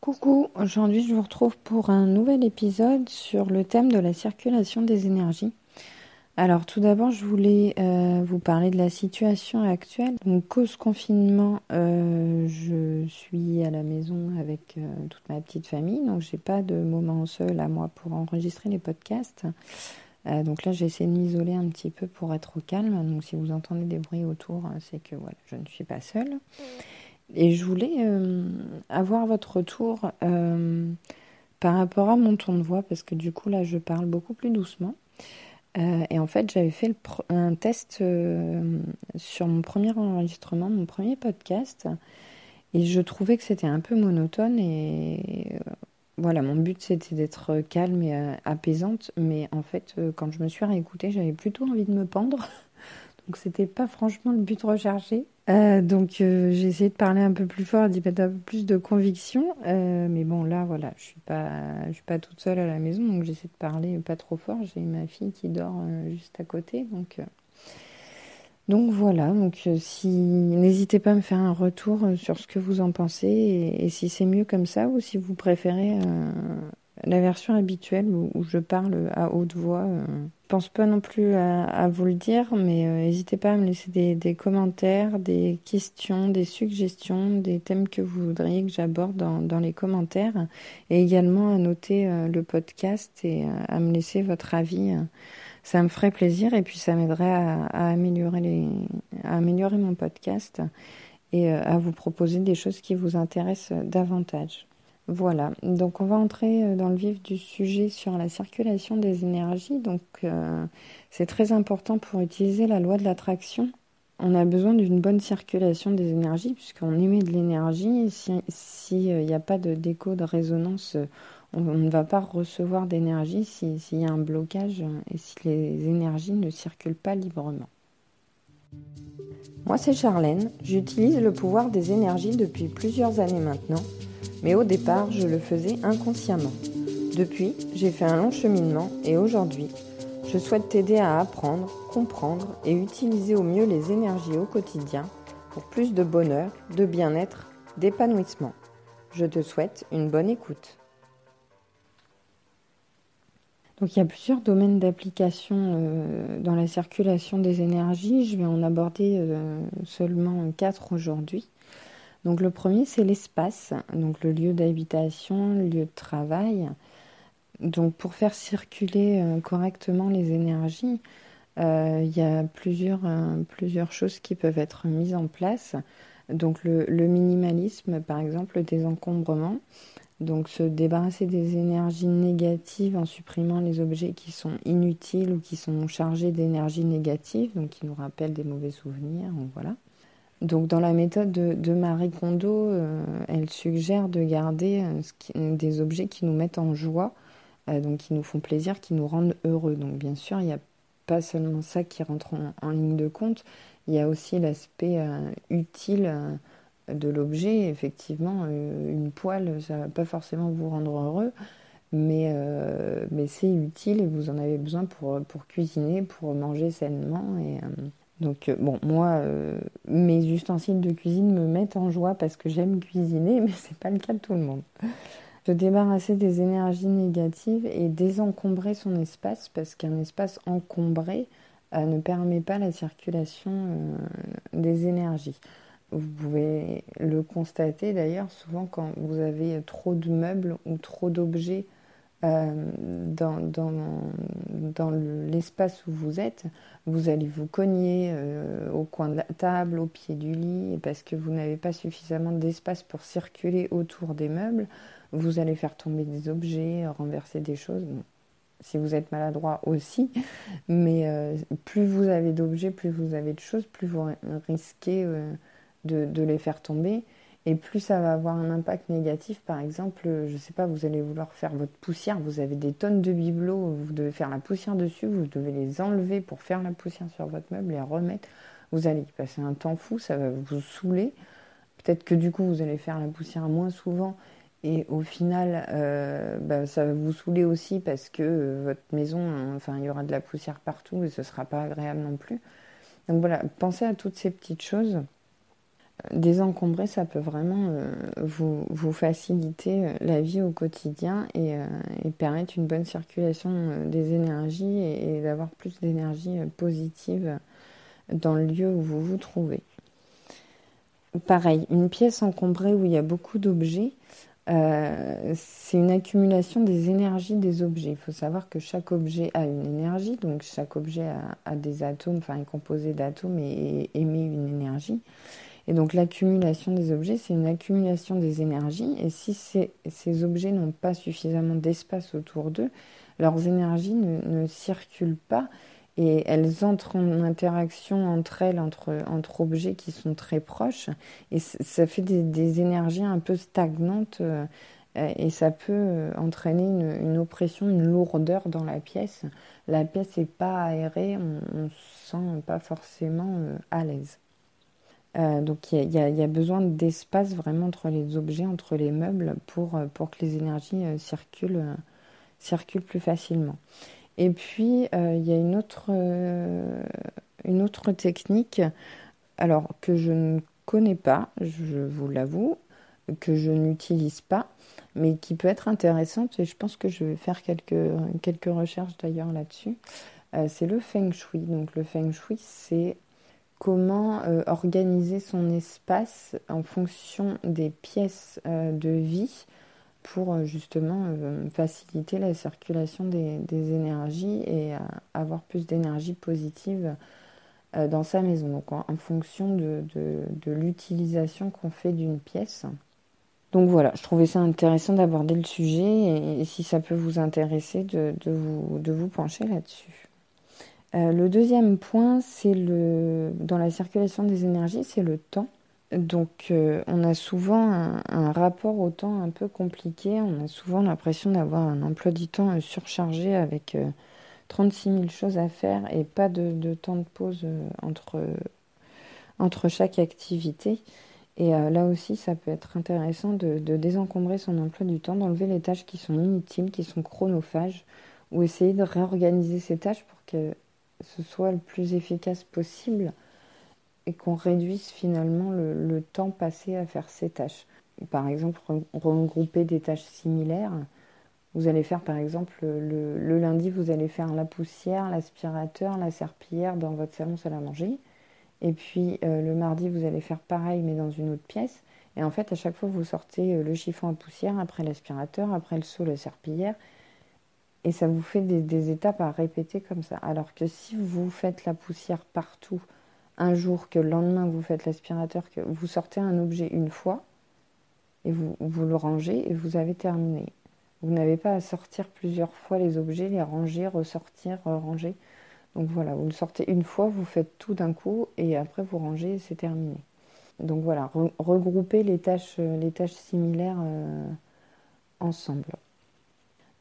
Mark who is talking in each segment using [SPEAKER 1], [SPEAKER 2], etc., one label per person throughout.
[SPEAKER 1] Coucou, aujourd'hui je vous retrouve pour un nouvel épisode sur le thème de la circulation des énergies. Alors tout d'abord je voulais euh, vous parler de la situation actuelle. Donc cause confinement, euh, je suis à la maison avec euh, toute ma petite famille, donc j'ai pas de moment seul à moi pour enregistrer les podcasts. donc là j'ai essayé de m'isoler un petit peu pour être au calme. Donc si vous entendez des bruits autour, c'est que voilà, je ne suis pas seule. Et je voulais euh, avoir votre retour euh, par rapport à mon ton de voix, parce que du coup, là, je parle beaucoup plus doucement. Euh, et en fait, j'avais fait un test sur mon premier enregistrement, mon premier podcast, et je trouvais que c'était un peu monotone. Et voilà, mon but, c'était d'être calme et apaisante, mais en fait, quand je me suis réécoutée, j'avais plutôt envie de me pendre. Donc, c'était pas franchement le but recherché. Euh, donc euh, j'ai essayé de parler un peu plus fort, d'y mettre un peu plus de conviction. Euh, mais bon là voilà, je suis suis pas toute seule à la maison, donc j'essaie de parler pas trop fort. J'ai ma fille qui dort juste à côté, donc donc voilà. Donc si n'hésitez pas à me faire un retour sur ce que vous en pensez et, si c'est mieux comme ça ou si vous préférez la version habituelle où, je parle à haute voix. Je pense pas non plus à, vous le dire, mais n'hésitez pas à me laisser des, commentaires, des questions, des suggestions, des thèmes que vous voudriez que j'aborde dans, les commentaires, et également à noter le podcast et à me laisser votre avis. Ça me ferait plaisir et puis ça m'aiderait à améliorer mon podcast et à vous proposer des choses qui vous intéressent davantage. Voilà, donc on va entrer euh, dans le vif du sujet sur la circulation des énergies. Donc euh, c'est très important pour utiliser la loi de l'attraction. On a besoin d'une bonne circulation des énergies puisqu'on émet de l'énergie. S'il si, n'y euh, a pas de déco, de résonance, on, ne va pas recevoir d'énergie s'il y a un blocage et si les énergies ne circulent pas librement. Moi c'est Charlène, j'utilise le pouvoir des énergies depuis plusieurs années maintenant mais au départ, je le faisais inconsciemment. Depuis, j'ai fait un long cheminement et aujourd'hui, je souhaite t'aider à apprendre, comprendre et utiliser au mieux les énergies au quotidien pour plus de bonheur, de bien-être, d'épanouissement. Je te souhaite une bonne écoute. Donc il y a plusieurs domaines d'application euh, dans la circulation des énergies. Je vais en aborder euh, seulement quatre aujourd'hui. Donc le premier, c'est l'espace, donc le lieu d'habitation, le lieu de travail. Donc pour faire circuler euh, correctement les énergies, euh, il y a plusieurs, euh, plusieurs choses qui peuvent être mises en place. Donc le, minimalisme, par exemple, le désencombrement. Donc se débarrasser des énergies négatives en supprimant les objets qui sont inutiles ou qui sont chargés d'énergie négative, donc qui nous rappellent des mauvais souvenirs. voilà. Donc dans la méthode de, Marie Kondo, euh, elle suggère de garder euh, des objets qui nous mettent en joie, euh, donc qui nous font plaisir, qui nous rendent heureux. Donc bien sûr, il n'y a pas seulement ça qui rentre en, ligne de compte, il y a aussi l'aspect utile de l'objet. Effectivement, une poêle, ça ne va pas forcément vous rendre heureux, mais, mais c'est utile et vous en avez besoin pour, pour cuisiner, pour manger sainement. Et, donc euh, bon, moi, euh, mes ustensiles de cuisine me mettent en joie parce que j'aime cuisiner, mais c'est pas le cas de tout le monde. Se débarrasser des énergies négatives et désencombrer son espace parce qu'un espace encombré euh, ne permet pas la circulation des énergies. Vous pouvez le constater d'ailleurs souvent quand vous avez trop de meubles ou trop d'objets euh, dans, dans, dans l'espace où vous êtes, vous allez vous cogner euh, au coin de la table, au pied du lit, parce que vous n'avez pas suffisamment d'espace pour circuler autour des meubles. Vous allez faire tomber des objets, renverser des choses. si vous êtes maladroit aussi, mais euh, plus vous avez d'objets, plus vous avez de choses, plus vous risquez de, les faire tomber. Et plus ça va avoir un impact négatif, par exemple, je ne sais pas, vous allez vouloir faire votre poussière, vous avez des tonnes de bibelots, vous devez faire la poussière dessus, vous devez les enlever pour faire la poussière sur votre meuble, et remettre. Vous allez y passer un temps fou, ça va vous saouler. Peut-être que du coup, vous allez faire la poussière moins souvent, et au final, euh, bah, ça va vous saouler aussi parce que euh, votre maison, enfin, il y aura de la poussière partout et ce ne sera pas agréable non plus. Donc voilà, pensez à toutes ces petites choses. Désencombrer, ça peut vraiment euh, vous, faciliter euh, la vie au quotidien et, permettre une bonne circulation des énergies et, d'avoir plus d'énergie positive dans le lieu où vous vous trouvez. Pareil, une pièce encombrée où il y a beaucoup d'objets, c'est une accumulation des énergies des objets. Il faut savoir que chaque objet a une énergie, donc chaque objet a, des atomes, enfin est composé d'atomes et émet une énergie. Et donc l'accumulation des objets, c'est une accumulation des énergies. Et si ces, objets n'ont pas suffisamment d'espace autour d'eux, leurs énergies ne, circulent pas et elles entrent en interaction entre elles, entre, objets qui sont très proches. Et ça fait des, énergies un peu stagnantes euh, et ça peut euh, entraîner une, oppression, une lourdeur dans la pièce. La pièce n'est pas aérée, on ne se sent pas forcément euh, à l'aise. Euh, donc il y, a besoin d'espace vraiment entre les objets, entre les meubles, pour, euh, pour que les énergies euh, circulent, circulent plus facilement. Et puis il y a une autre, une autre technique, alors que je ne connais pas, je vous l'avoue, que je n'utilise pas, mais qui peut être intéressante et je pense que je vais faire quelques, quelques recherches d'ailleurs là-dessus. c'est le feng shui. Donc le feng shui, c'est comment euh, organiser son espace en fonction des pièces euh, de vie pour euh, justement faciliter la circulation des, énergies et avoir plus d'énergie positive dans sa maison. Donc en, fonction de, l'utilisation qu'on fait d'une pièce. Donc voilà, je trouvais ça intéressant d'aborder le sujet et, si ça peut vous intéresser de vous pencher là-dessus. Euh, le deuxième point, c'est le dans la circulation des énergies, c'est le temps. Donc, euh, on a souvent un, rapport au temps un peu compliqué. On a souvent l'impression d'avoir un emploi du temps euh, surchargé avec 36 000 choses à faire et pas de, temps de pause entre, entre chaque activité. Et là aussi, ça peut être intéressant de, de, désencombrer son emploi du temps, d'enlever les tâches qui sont inutiles, qui sont chronophages, ou essayer de réorganiser ces tâches pour que ce soit le plus efficace possible et qu'on réduise finalement le, temps passé à faire ces tâches. Par exemple, regrouper des tâches similaires. Vous allez faire par exemple le, lundi, vous allez faire la poussière, l'aspirateur, la serpillière dans votre salon salle à manger. Et puis euh, le mardi, vous allez faire pareil mais dans une autre pièce. Et en fait, à chaque fois, vous sortez euh, le chiffon à poussière, après l'aspirateur, après le seau, la serpillière, et ça vous fait des, étapes à répéter comme ça. Alors que si vous faites la poussière partout, un jour, que le lendemain vous faites l'aspirateur, que vous sortez un objet une fois, et vous, vous le rangez et vous avez terminé. Vous n'avez pas à sortir plusieurs fois les objets, les ranger, ressortir, ranger. Donc voilà, vous le sortez une fois, vous faites tout d'un coup et après vous rangez et c'est terminé. Donc voilà, regrouper les tâches, les tâches similaires euh, ensemble.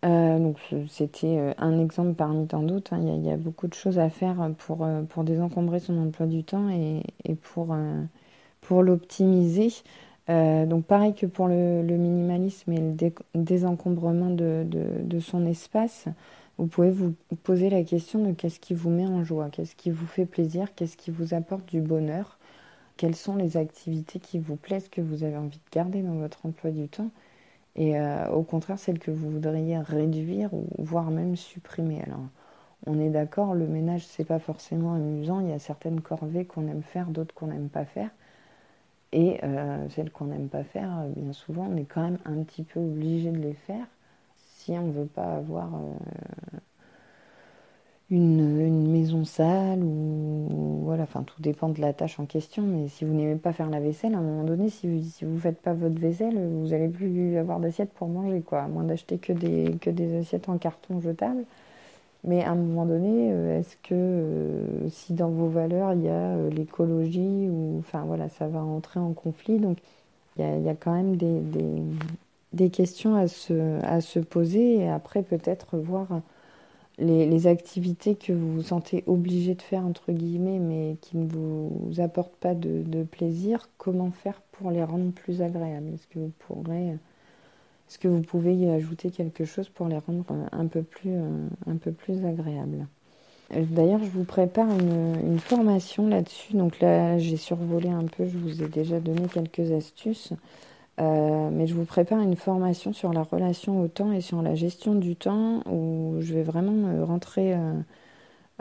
[SPEAKER 1] Euh, donc c'était euh, un exemple parmi tant d'autres. Hein. Il, y a beaucoup de choses à faire pour, euh, pour désencombrer son emploi du temps et, pour, pour l'optimiser. donc pareil que pour le, minimalisme et le désencombrement de, de, son espace, vous pouvez vous poser la question de qu'est-ce qui vous met en joie, qu'est-ce qui vous fait plaisir, qu'est-ce qui vous apporte du bonheur, quelles sont les activités qui vous plaisent, que vous avez envie de garder dans votre emploi du temps et euh, au contraire celles que vous voudriez réduire ou voire même supprimer. Alors, on est d'accord, le ménage c'est pas forcément amusant. Il y a certaines corvées qu'on aime faire, d'autres qu'on n'aime pas faire. Et euh, celles qu'on n'aime pas faire, bien souvent, on est quand même un petit peu obligé de les faire si on ne veut pas avoir euh, une, maison sale ou voilà, enfin tout dépend de la tâche en question. Mais si vous n'aimez pas faire la vaisselle, à un moment donné, si vous, si vous faites pas votre vaisselle, vous n'allez plus avoir d'assiettes pour manger, quoi, à moins d'acheter que des, que des assiettes en carton jetable. Mais à un moment donné, euh, est-ce que euh, si dans vos valeurs il y a euh, l'écologie ou enfin voilà, ça va entrer en conflit. Donc il y a, y a, quand même des, des, des questions à se, à se poser et après peut-être voir les, activités que vous vous sentez obligé de faire, entre guillemets, mais qui ne vous apportent pas de, plaisir, comment faire pour les rendre plus agréables? Est-ce que vous pouvez y ajouter quelque chose pour les rendre un peu plus, un peu plus agréables? D'ailleurs, je vous prépare une, formation là-dessus. Donc là, j'ai survolé un peu, je vous ai déjà donné quelques astuces. Euh, mais je vous prépare une formation sur la relation au temps et sur la gestion du temps où je vais vraiment rentrer euh,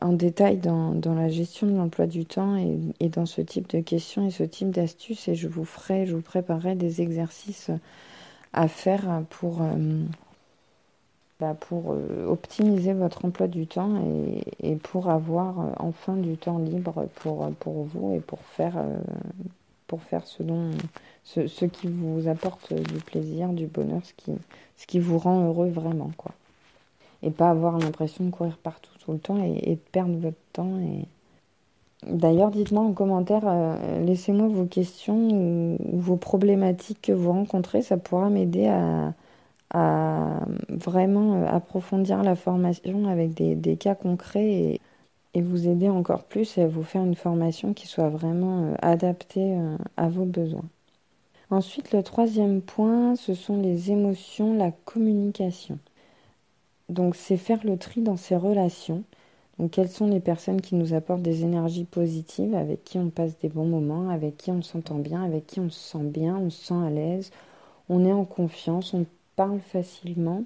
[SPEAKER 1] en détail dans, la gestion de l'emploi du temps et, dans ce type de questions et ce type d'astuces. Et je vous ferai, je vous préparerai des exercices à faire pour, euh, bah, pour optimiser votre emploi du temps et, pour avoir enfin du temps libre pour, pour vous et pour faire, pour faire ce, dont, ce, qui vous apporte du plaisir, du bonheur, ce qui, ce qui vous rend heureux vraiment. quoi. Et pas avoir l'impression de courir partout tout le temps et, de perdre votre temps. Et... D'ailleurs, dites-moi en commentaire, euh, laissez-moi vos questions ou, vos problématiques que vous rencontrez. Ça pourra m'aider à, à, vraiment euh, approfondir la formation avec des, des cas concrets et, et vous aider encore plus à vous faire une formation qui soit vraiment euh, adaptée euh, à vos besoins. Ensuite, le troisième point, ce sont les émotions, la communication. Donc, c'est faire le tri dans ces relations. Donc, quelles sont les personnes qui nous apportent des énergies positives, avec qui on passe des bons moments, avec qui on s'entend bien, avec qui on se sent bien, on se sent à l'aise, on est en confiance, on parle facilement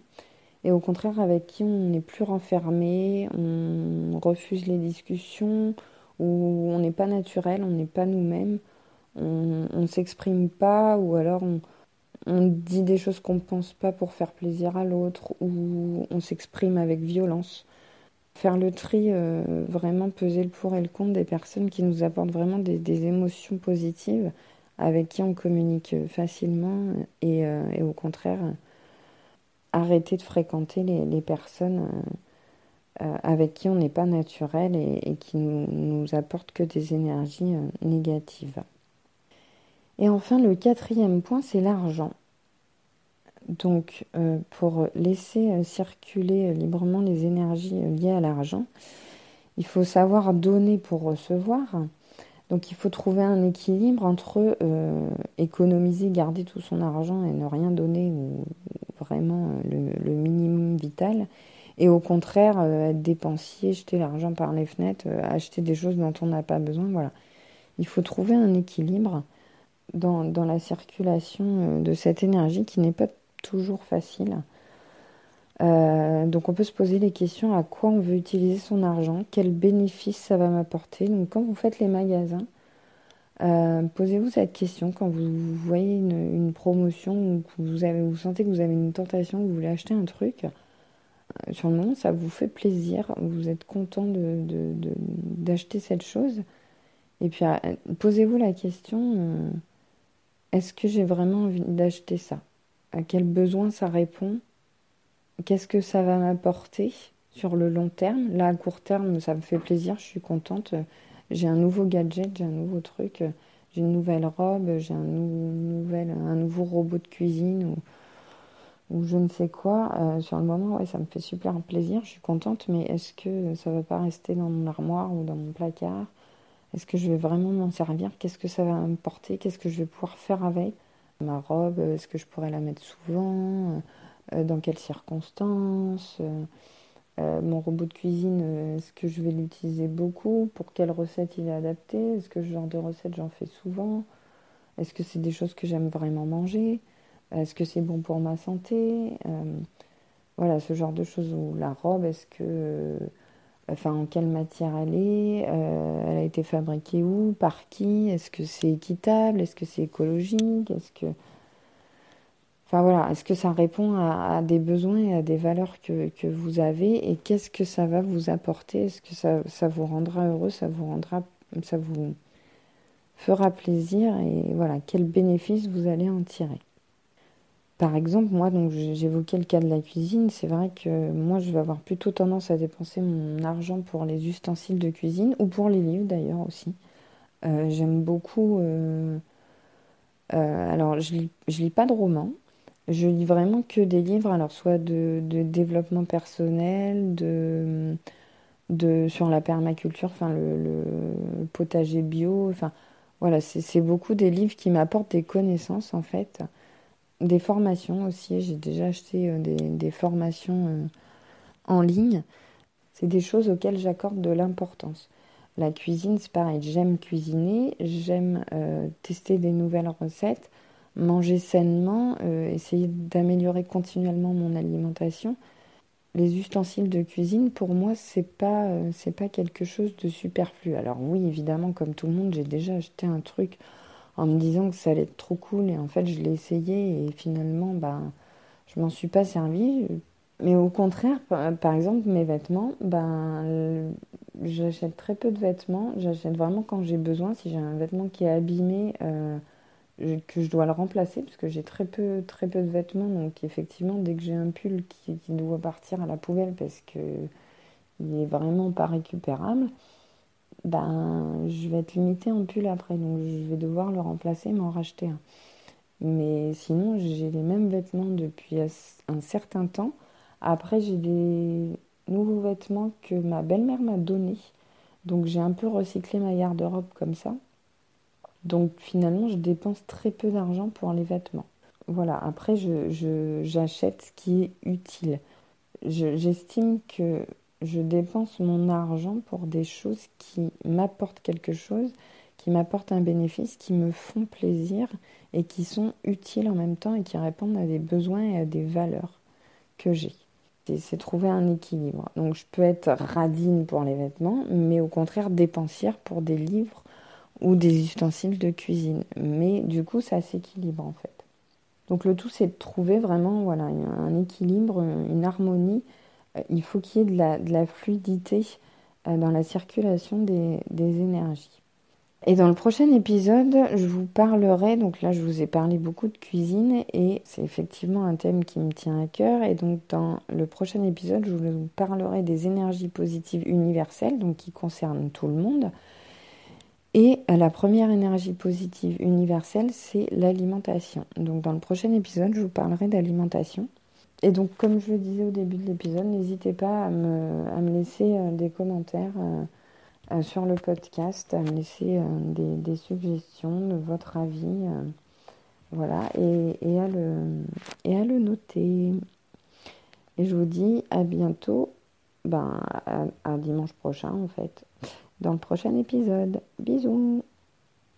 [SPEAKER 1] et au contraire avec qui on n'est plus renfermé, on refuse les discussions, ou on n'est pas naturel, on n'est pas nous-mêmes, on ne s'exprime pas, ou alors on, dit des choses qu'on ne pense pas pour faire plaisir à l'autre, ou on s'exprime avec violence. Faire le tri, euh, vraiment peser le pour et le contre des personnes qui nous apportent vraiment des, émotions positives, avec qui on communique facilement, et, euh, et au contraire, arrêter de fréquenter les, personnes euh, euh, avec qui on n'est pas naturel et, qui nous, nous, apportent que des énergies euh, négatives. Et enfin, le quatrième point, c'est l'argent. Donc, pour laisser circuler librement les énergies liées à l'argent, il faut savoir donner pour recevoir. Donc, il faut trouver un équilibre entre économiser, garder tout son argent et ne rien donner ou, vraiment euh, le, minimum vital. Et au contraire, euh, être dépensier, jeter l'argent par les fenêtres, euh, acheter des choses dont on n'a pas besoin. Voilà. Il faut trouver un équilibre dans, dans la circulation de cette énergie qui n'est pas toujours facile. donc on peut se poser les questions à quoi on veut utiliser son argent, quel bénéfice ça va m'apporter. Donc quand vous faites les magasins, euh, posez-vous cette question. Quand vous voyez une, promotion ou vous, sentez que vous avez une tentation, que vous voulez acheter un truc. Euh, sur le moment, ça vous fait plaisir, vous êtes content d'acheter cette chose. Et puis, euh, posez-vous la question, est-ce que j'ai vraiment envie d'acheter ça? À quel besoin ça répond? Qu'est-ce que ça va m'apporter sur le long terme? Là, à court terme, ça me fait plaisir, je suis contente j'ai un nouveau gadget, j'ai un nouveau truc, j'ai une nouvelle robe, j'ai un, un nouveau robot de cuisine ou, ou je ne sais quoi. Euh, sur le moment, ouais, ça me fait super plaisir, je suis contente, mais est-ce que ça va pas rester dans mon armoire ou dans mon placard? Est-ce que je vais vraiment m'en servir? Qu'est-ce que ça va me porter? Qu'est-ce que je vais pouvoir faire avec? Ma robe, est-ce que je pourrais la mettre souvent? Euh, Dans quelles circonstances? Euh, mon robot de cuisine, euh, est-ce que je vais l'utiliser beaucoup? Pour quelle recette il est adapté? Est-ce que ce genre de recette j'en fais souvent? Est-ce que c'est des choses que j'aime vraiment manger? Est-ce que c'est bon pour ma santé? Euh, Voilà, ce genre de choses. Ou la robe, est-ce que. Enfin, en quelle matière elle est? Elle a été fabriquée où? Par qui? Est-ce que c'est équitable? Est-ce que c'est écologique? Est-ce que. Enfin voilà, est-ce que ça répond à, des besoins et à des valeurs que, vous avez et qu'est-ce que ça va vous apporter? Est-ce que ça, vous rendra heureux, ça vous rendra, ça vous fera plaisir et voilà, quel bénéfice vous allez en tirer? Par exemple, moi, donc j'évoquais le cas de la cuisine. C'est vrai que moi, je vais avoir plutôt tendance à dépenser mon argent pour les ustensiles de cuisine ou pour les livres d'ailleurs aussi. Euh, j'aime beaucoup. Euh, euh, alors, je lis, je lis pas de romans, je lis vraiment que des livres, alors soit de, développement personnel, de, sur la permaculture, le, potager bio, enfin voilà, c'est beaucoup des livres qui m'apportent des connaissances en fait, des formations aussi. J'ai déjà acheté euh, des, formations euh, en ligne. C'est des choses auxquelles j'accorde de l'importance. La cuisine, c'est pareil, j'aime cuisiner, j'aime euh, tester des nouvelles recettes, manger sainement, euh, essayer d'améliorer continuellement mon alimentation. Les ustensiles de cuisine, pour moi, c'est pas euh, pas quelque chose de superflu. Alors oui, évidemment, comme tout le monde, j'ai déjà acheté un truc en me disant que ça allait être trop cool et en fait, je l'ai essayé et finalement, ben, je m'en suis pas servi. Mais au contraire, par exemple, mes vêtements, ben, j'achète très peu de vêtements. J'achète vraiment quand j'ai besoin. Si j'ai un vêtement qui est abîmé, euh, que je dois le remplacer, parce que j'ai très peu, très peu de vêtements. Donc, effectivement, dès que j'ai un pull qui, doit partir à la poubelle parce que il est vraiment pas récupérable, ben, je vais être limitée en pull après. Donc, je vais devoir le remplacer, m'en racheter un. Mais sinon, j'ai les mêmes vêtements depuis un certain temps. Après, j'ai des nouveaux vêtements que ma belle-mère m'a donnés. Donc j'ai un peu recyclé ma garde-robe comme ça. Donc finalement, je dépense très peu d'argent pour les vêtements. Voilà, après, j'achète ce qui est utile. J'estime que je dépense mon argent pour des choses qui m'apportent quelque chose, qui m'apportent un bénéfice, qui me font plaisir et qui sont utiles en même temps et qui répondent à des besoins et à des valeurs que j'ai c'est trouver un équilibre. Donc je peux être radine pour les vêtements, mais au contraire dépensière pour des livres ou des ustensiles de cuisine. Mais du coup, ça s'équilibre en fait. Donc le tout, c'est de trouver vraiment voilà, un équilibre, une harmonie. Euh, il faut qu'il y ait de la, fluidité euh, dans la circulation des énergies. Et dans le prochain épisode, je vous parlerai, donc là je vous ai parlé beaucoup de cuisine et c'est effectivement un thème qui me tient à cœur. Et donc dans le prochain épisode, je vous parlerai des énergies positives universelles, donc qui concernent tout le monde. Et la première énergie positive universelle, c'est l'alimentation. Donc dans le prochain épisode, je vous parlerai d'alimentation. Et donc comme je le disais au début de l'épisode, n'hésitez pas à me, laisser euh, des commentaires. Euh, euh, sur le podcast, à me laisser euh, des, suggestions de votre avis. Euh, voilà, et, et, à le, et à le noter. Et je vous dis à bientôt, ben, à dimanche prochain en fait, dans le prochain épisode. Bisous